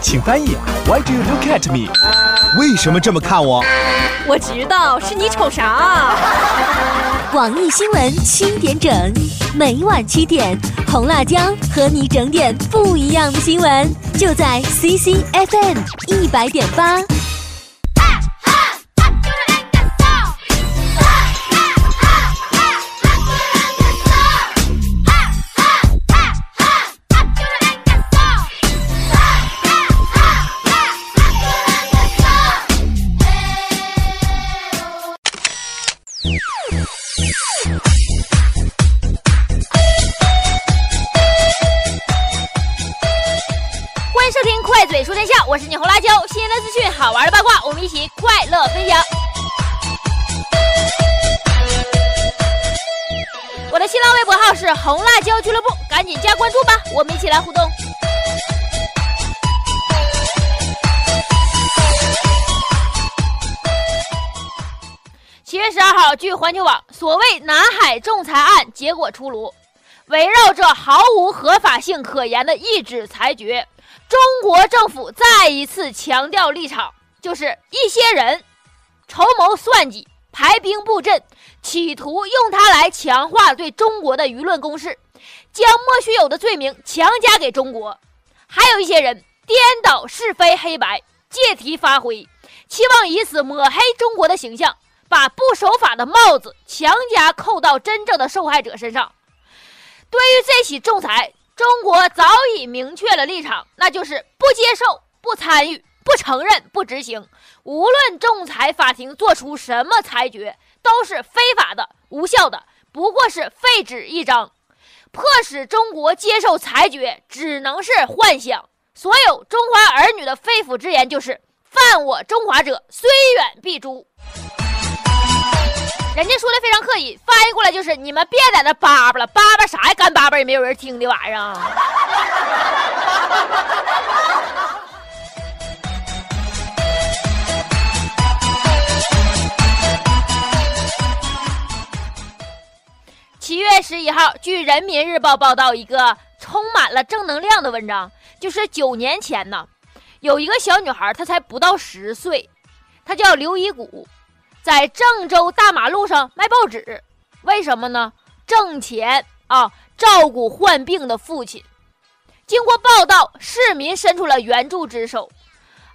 请翻译。Why do you look at me？为什么这么看我？我知道是你瞅啥。网易新闻七点整，每晚七点，红辣椒和你整点不一样的新闻，就在 CCFM 一百点八。我是你红辣椒，新鲜的资讯，好玩的八卦，我们一起快乐分享。我的新浪微博号是红辣椒俱乐部，赶紧加关注吧，我们一起来互动。七月十二号，据环球网，所谓南海仲裁案结果出炉，围绕着毫无合法性可言的一纸裁决。中国政府再一次强调立场，就是一些人筹谋算计、排兵布阵，企图用它来强化对中国的舆论攻势，将莫须有的罪名强加给中国；还有一些人颠倒是非黑白，借题发挥，期望以此抹黑中国的形象，把不守法的帽子强加扣到真正的受害者身上。对于这起仲裁，中国早已明确了立场，那就是不接受、不参与、不承认、不执行。无论仲裁法庭做出什么裁决，都是非法的、无效的，不过是废纸一张。迫使中国接受裁决，只能是幻想。所有中华儿女的肺腑之言就是：犯我中华者，虽远必诛。人家说的非常刻意，翻译过来就是你们别在那叭叭了，叭叭啥呀？干叭叭也没有人听的玩意儿。七月十一号，据人民日报报道，一个充满了正能量的文章，就是九年前呢，有一个小女孩，她才不到十岁，她叫刘一谷。在郑州大马路上卖报纸，为什么呢？挣钱啊，照顾患病的父亲。经过报道，市民伸出了援助之手。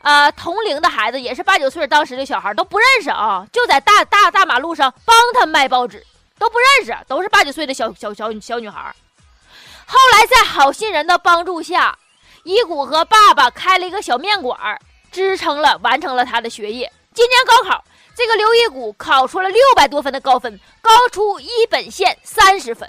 呃，同龄的孩子也是八九岁，当时的小孩都不认识啊，就在大大大马路上帮他卖报纸，都不认识，都是八九岁的小小小小女孩。后来在好心人的帮助下，一谷和爸爸开了一个小面馆，支撑了完成了他的学业。今年高考。这个刘一谷考出了六百多分的高分，高出一本线三十分。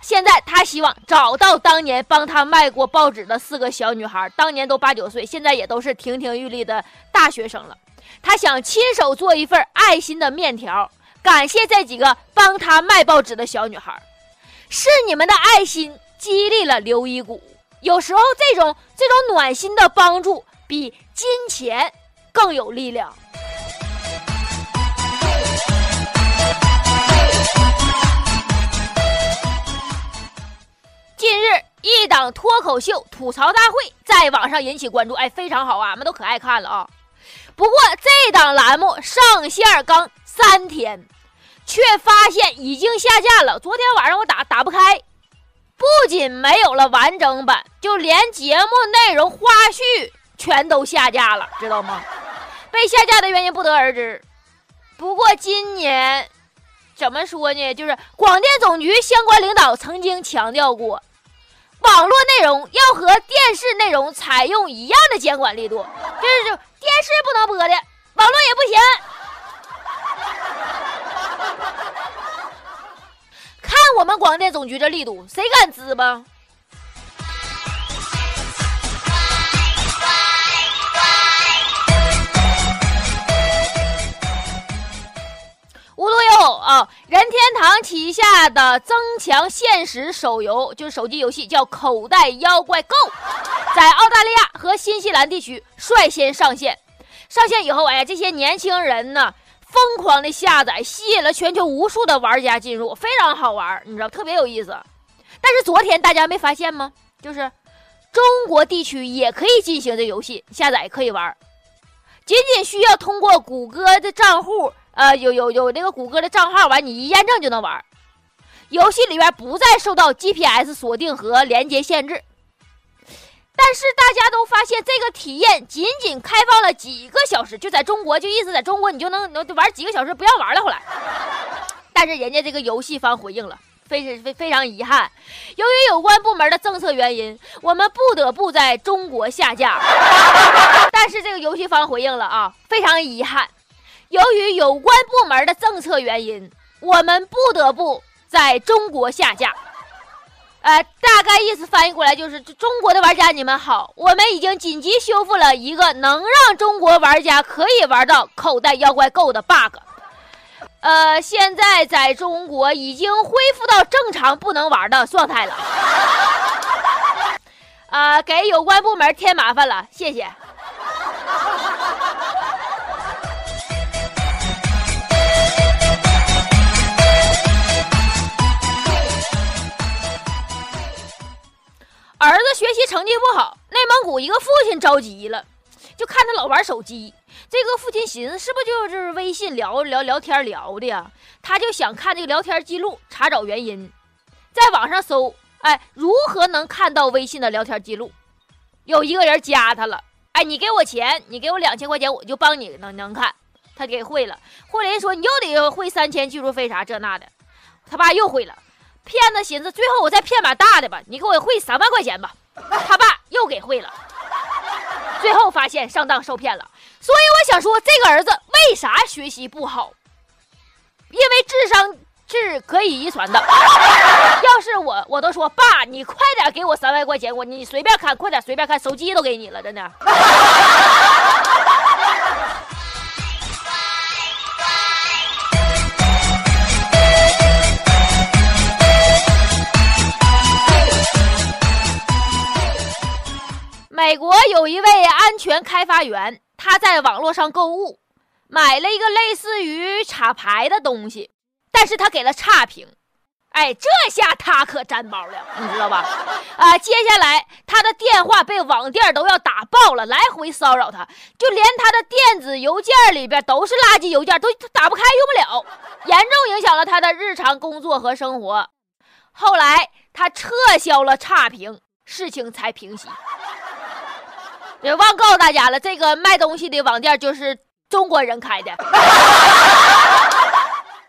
现在他希望找到当年帮他卖过报纸的四个小女孩，当年都八九岁，现在也都是亭亭玉立的大学生了。他想亲手做一份爱心的面条，感谢这几个帮他卖报纸的小女孩。是你们的爱心激励了刘一谷。有时候这种这种暖心的帮助比金钱更有力量。近日，一档脱口秀吐槽大会在网上引起关注，哎，非常好啊，俺们都可爱看了啊。不过，这档栏目上线刚三天，却发现已经下架了。昨天晚上我打打不开，不仅没有了完整版，就连节目内容花絮全都下架了，知道吗？被下架的原因不得而知。不过今年怎么说呢？就是广电总局相关领导曾经强调过。网络内容要和电视内容采用一样的监管力度，就是电视不能播的，网络也不行。看我们广电总局这力度，谁敢滋吧？任天堂旗下的增强现实手游就是手机游戏，叫《口袋妖怪 Go》，在澳大利亚和新西兰地区率先上线。上线以后，哎，这些年轻人呢，疯狂的下载，吸引了全球无数的玩家进入，非常好玩，你知道，特别有意思。但是昨天大家没发现吗？就是中国地区也可以进行这游戏，下载可以玩，仅仅需要通过谷歌的账户，呃，有有有那个谷歌的账号，完你一验证就能玩。游戏里边不再受到 GPS 锁定和连接限制。但是大家都发现，这个体验仅仅开放了几个小时，就在中国，就意思在中国你就能能玩几个小时，不要玩了。后来，但是人家这个游戏方回应了，非非非常遗憾，由于有关部门的政策原因，我们不得不在中国下架。但是这个游戏方回应了啊，非常遗憾，由于有关部门的政策原因，我们不得不在中国下架。呃，大概意思翻译过来就是：中国的玩家你们好，我们已经紧急修复了一个能让中国玩家可以玩到口袋妖怪 Go 的 bug。呃，现在在中国已经恢复到正常不能玩的状态了。啊，给有关部门添麻烦了，谢谢。儿子学习成绩不好，内蒙古一个父亲着急了，就看他老玩手机。这个父亲寻思，是不是就是微信聊聊聊天聊的呀？他就想看这个聊天记录，查找原因，在网上搜，哎，如何能看到微信的聊天记录？有一个人加他了，哎，你给我钱，你给我两千块钱，我就帮你能能看。他给会了，会了人说你又得汇三千技术费啥这那的，他爸又会了。骗子寻思，最后我再骗把大的吧，你给我汇三万块钱吧。他爸又给汇了，最后发现上当受骗了。所以我想说，这个儿子为啥学习不好？因为智商是可以遗传的。要是我，我都说爸，你快点给我三万块钱，我你随便看，快点随便看，手机都给你了，真的。美国有一位安全开发员，他在网络上购物，买了一个类似于插牌的东西，但是他给了差评，哎，这下他可沾包了，你知道吧？啊，接下来他的电话被网店都要打爆了，来回骚扰他，就连他的电子邮件里边都是垃圾邮件，都打不开，用不了，严重影响了他的日常工作和生活。后来他撤销了差评，事情才平息。也忘告诉大家了，这个卖东西的网店就是中国人开的，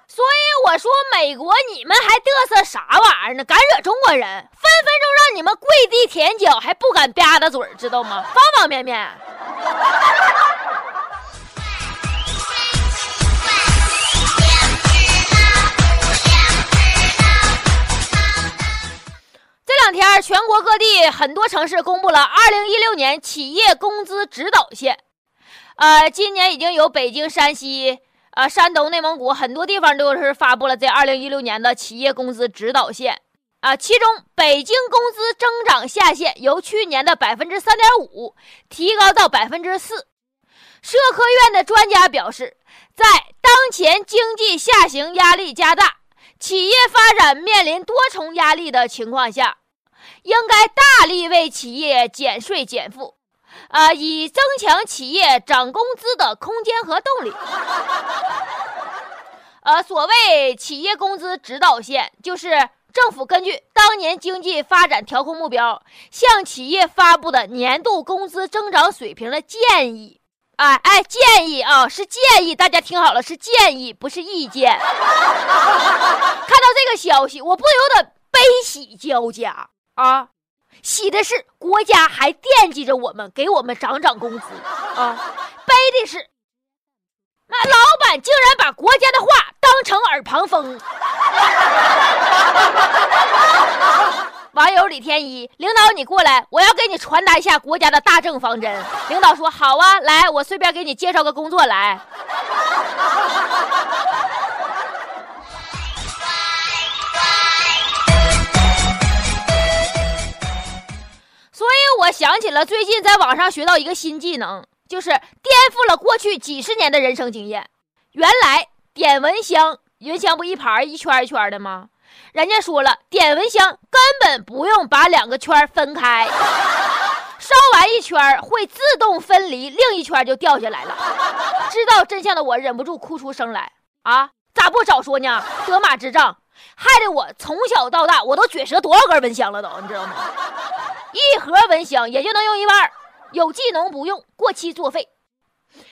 所以我说美国你们还嘚瑟啥玩意儿呢？敢惹中国人，分分钟让你们跪地舔脚，还不敢吧嗒嘴，知道吗？方方面面。天，全国各地很多城市公布了二零一六年企业工资指导线。呃，今年已经有北京、山西、呃山东、内蒙古很多地方都是发布了这二零一六年的企业工资指导线。啊，其中北京工资增长下限由去年的百分之三点五提高到百分之四。社科院的专家表示，在当前经济下行压力加大、企业发展面临多重压力的情况下。应该大力为企业减税减负，啊，以增强企业涨工资的空间和动力。呃，所谓企业工资指导线，就是政府根据当年经济发展调控目标，向企业发布的年度工资增长水平的建议。哎哎，建议啊，是建议，大家听好了，是建议，不是意见。看到这个消息，我不由得悲喜交加。啊，喜的是国家还惦记着我们，给我们涨涨工资啊；悲的是，那老板竟然把国家的话当成耳旁风。网友李天一，领导你过来，我要给你传达一下国家的大政方针。领导说好啊，来，我随便给你介绍个工作来。我想起了最近在网上学到一个新技能，就是颠覆了过去几十年的人生经验。原来点蚊香，蚊香不一盘一圈一圈的吗？人家说了，点蚊香根本不用把两个圈分开。烧完一圈会自动分离，另一圈就掉下来了。知道真相的我忍不住哭出声来啊！咋不早说呢？得马之杖，害得我从小到大我都撅折多少根蚊香了都，你知道吗？一盒蚊香也就能用一半，有技能不用，过期作废。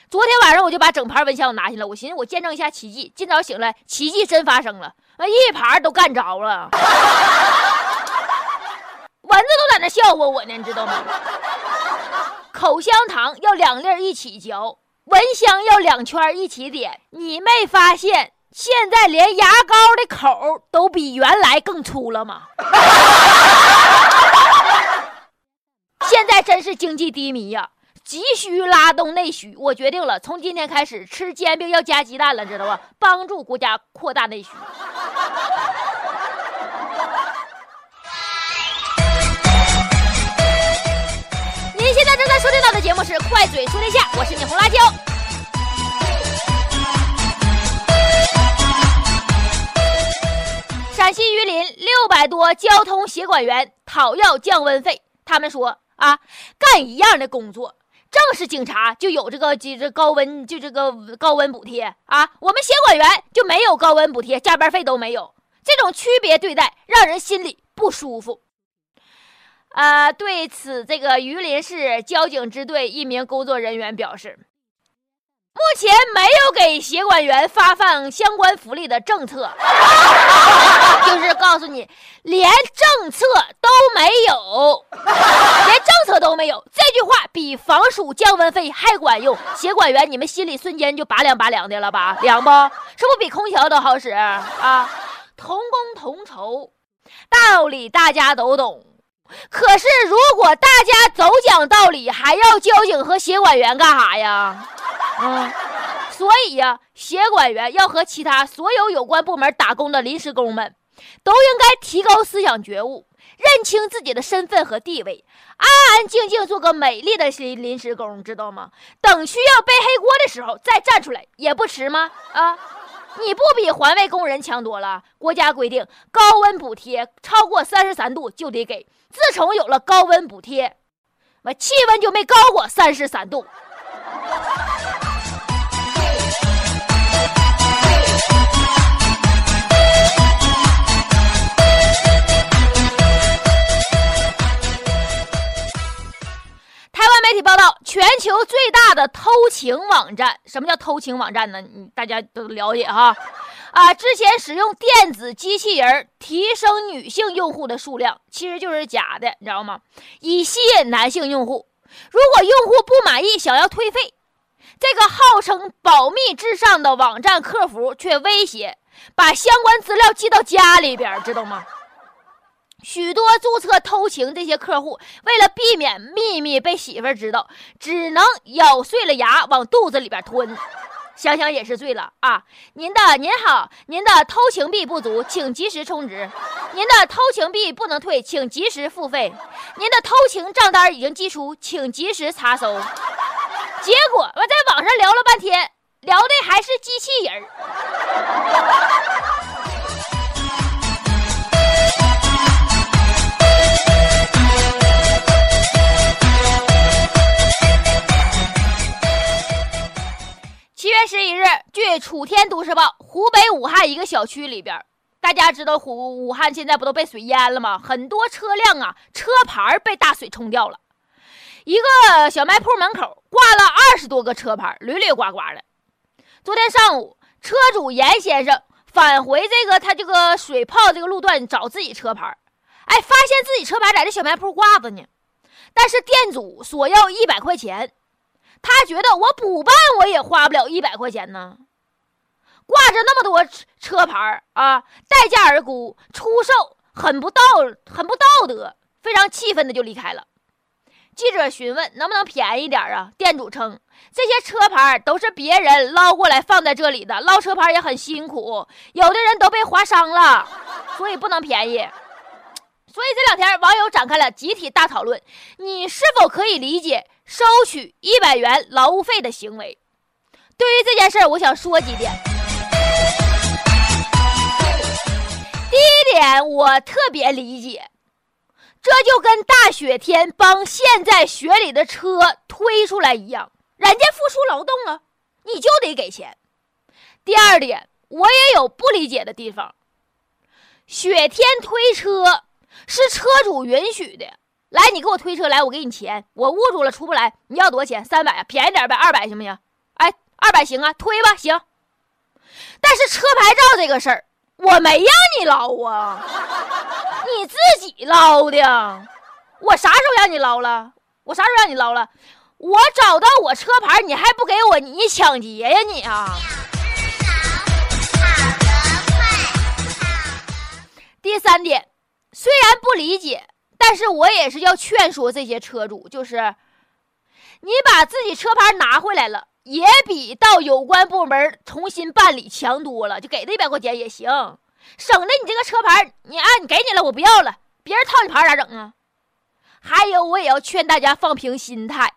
昨天晚上我就把整盘蚊香拿下来，我寻思我见证一下奇迹。今早醒来，奇迹真发生了，那一盘都干着了。蚊子都在那笑话我呢，你知道吗？口香糖要两粒一起嚼，蚊香要两圈一起点。你没发现现在连牙膏的口都比原来更粗了吗？现在真是经济低迷呀，急需拉动内需。我决定了，从今天开始吃煎饼要加鸡蛋了，知道吧？帮助国家扩大内需。您现在正在收听到的节目是《快嘴说天下》，我是你红辣椒。陕西榆林六百多交通协管员讨要降温费，他们说啊，干一样的工作，正式警察就有这个这这高温就这个高温补贴啊，我们协管员就没有高温补贴，加班费都没有，这种区别对待让人心里不舒服。啊，对此，这个榆林市交警支队一名工作人员表示，目前没有给协管员发放相关福利的政策，就是告诉你，连政策都没有，连政策都没有。这句话比防暑降温费还管用。协管员，你们心里瞬间就拔凉拔凉的了吧？凉不？是不比空调都好使啊？同工同酬，道理大家都懂。可是，如果大家都讲道理，还要交警和协管员干啥呀？嗯，所以呀，协管员要和其他所有有关部门打工的临时工们，都应该提高思想觉悟，认清自己的身份和地位，安安静静做个美丽的临临时工，知道吗？等需要背黑锅的时候再站出来也不迟吗？啊！你不比环卫工人强多了？国家规定，高温补贴超过三十三度就得给。自从有了高温补贴，我气温就没高过三十三度。情网站，什么叫偷情网站呢？你大家都了解哈。啊，之前使用电子机器人提升女性用户的数量，其实就是假的，你知道吗？以吸引男性用户。如果用户不满意，想要退费，这个号称保密至上的网站客服却威胁把相关资料寄到家里边，知道吗？许多注册偷情这些客户，为了避免秘密被媳妇儿知道，只能咬碎了牙往肚子里边吞。想想也是醉了啊！您的您好，您的偷情币不足，请及时充值。您的偷情币不能退，请及时付费。您的偷情账单已经寄出，请及时查收。结果我在网上聊了半天，聊的还是机器人七据楚天都市报，湖北武汉一个小区里边，大家知道湖武汉现在不都被水淹了吗？很多车辆啊，车牌被大水冲掉了。一个小卖铺门口挂了二十多个车牌，屡屡刮刮的。昨天上午，车主严先生返回这个他这个水泡这个路段找自己车牌，哎，发现自己车牌在这小卖铺挂着呢，但是店主索要一百块钱。他觉得我补办我也花不了一百块钱呢，挂着那么多车牌啊，待价而沽，出售很不道很不道德，非常气愤的就离开了。记者询问能不能便宜点啊？店主称这些车牌都是别人捞过来放在这里的，捞车牌也很辛苦，有的人都被划伤了，所以不能便宜。所以这两天网友展开了集体大讨论：你是否可以理解？收取一百元劳务费的行为，对于这件事儿，我想说几点。第一点，我特别理解，这就跟大雪天帮陷在雪里的车推出来一样，人家付出劳动了，你就得给钱。第二点，我也有不理解的地方。雪天推车是车主允许的，来，你给我推车来，我给你钱，我捂住了出不来，你要多少钱？三百啊，便宜点呗，二百行不行？哎，二百行啊，推吧，行。但是车牌照这个事儿，我没让你捞啊，你自己捞的。我啥时候让你捞了？我啥时候让你捞了？我找到我车牌，你还不给我，你抢劫呀你啊！第三点，虽然不理解，但是我也是要劝说这些车主，就是你把自己车牌拿回来了，也比到有关部门重新办理强多了。就给他一百块钱也行，省得你这个车牌，你啊，你给你了，我不要了，别人套你牌咋整啊？还有，我也要劝大家放平心态，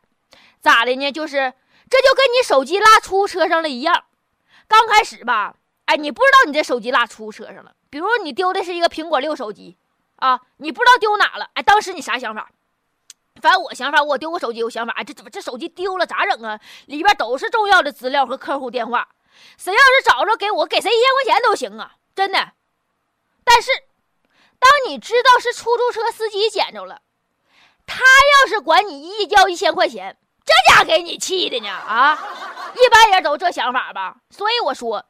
咋的呢？就是这就跟你手机落出租车上了一样，刚开始吧，哎，你不知道你这手机落出租车上了。比如你丢的是一个苹果六手机，啊，你不知道丢哪了，哎，当时你啥想法？反正我想法，我丢个手机有想法，哎，这怎么这手机丢了咋整啊？里边都是重要的资料和客户电话，谁要是找着给我，给谁一千块钱都行啊，真的。但是，当你知道是出租车司机捡着了，他要是管你一交一千块钱，这家给你气的呢啊！一般人都这想法吧，所以我说，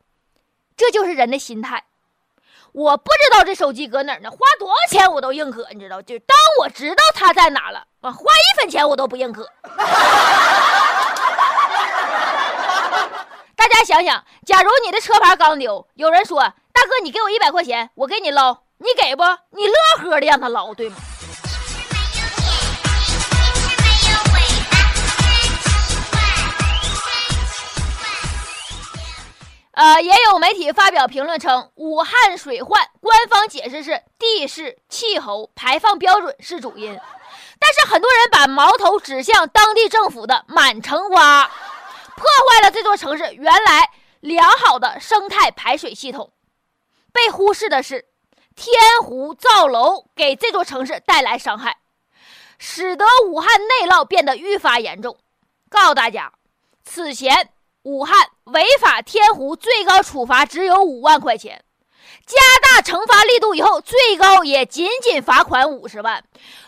这就是人的心态。我不知道这手机搁哪儿呢，花多少钱我都认可，你知道？就当我知道它在哪了，啊，花一分钱我都不认可。大家想想，假如你的车牌刚丢，有人说：“大哥，你给我一百块钱，我给你捞。”你给不？你乐呵的让他捞，对吗？呃，也有媒体发表评论称，武汉水患官方解释是地势、气候、排放标准是主因，但是很多人把矛头指向当地政府的满城挖，破坏了这座城市原来良好的生态排水系统。被忽视的是，天湖造楼给这座城市带来伤害，使得武汉内涝变得愈发严重。告诉大家，此前。武汉违法天湖最高处罚只有五万块钱，加大惩罚力度以后，最高也仅仅罚款五十万。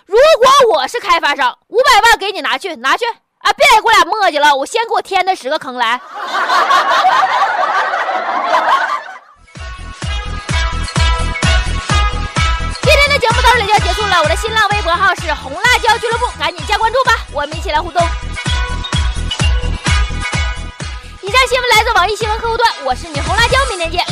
如果我是开发商，五百万给你拿去，拿去啊！别给我俩磨叽了，我先给我填那十个坑来。今天的节目到这里就要结束了，我的新浪微博号是红辣椒俱乐部，赶紧加关注吧，我们一起来互动。以上新闻来自网易新闻客户端，我是你红辣椒，明天见。